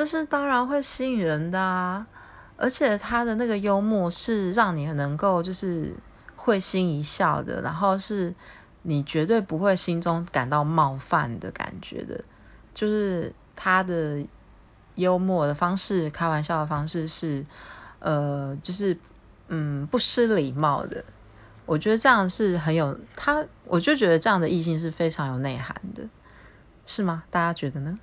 这是当然会吸引人的啊，而且他的那个幽默是让你能够就是会心一笑的，然后是你绝对不会心中感到冒犯的感觉的。就是他的幽默的方式，开玩笑的方式是呃就是嗯不失礼貌的，我觉得这样是很有，他，我就觉得这样的异性是非常有内涵的，是吗？大家觉得呢？